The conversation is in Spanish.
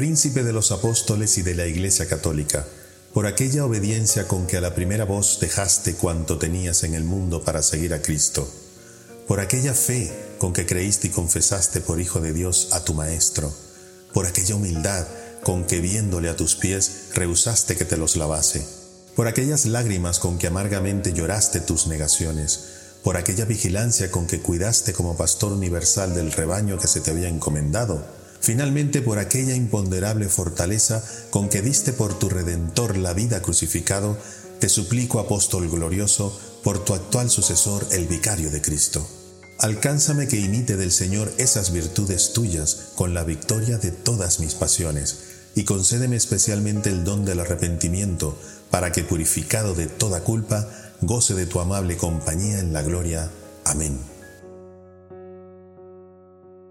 príncipe de los apóstoles y de la Iglesia Católica, por aquella obediencia con que a la primera voz dejaste cuanto tenías en el mundo para seguir a Cristo, por aquella fe con que creíste y confesaste por Hijo de Dios a tu Maestro, por aquella humildad con que viéndole a tus pies rehusaste que te los lavase, por aquellas lágrimas con que amargamente lloraste tus negaciones, por aquella vigilancia con que cuidaste como pastor universal del rebaño que se te había encomendado, finalmente por aquella imponderable fortaleza con que diste por tu Redentor la vida crucificado, te suplico, apóstol glorioso, por tu actual sucesor, el vicario de Cristo. Alcánzame que imite del Señor esas virtudes tuyas con la victoria de todas mis pasiones, y concédeme especialmente el don del arrepentimiento, para que purificado de toda culpa, goce de tu amable compañía en la gloria. Amén.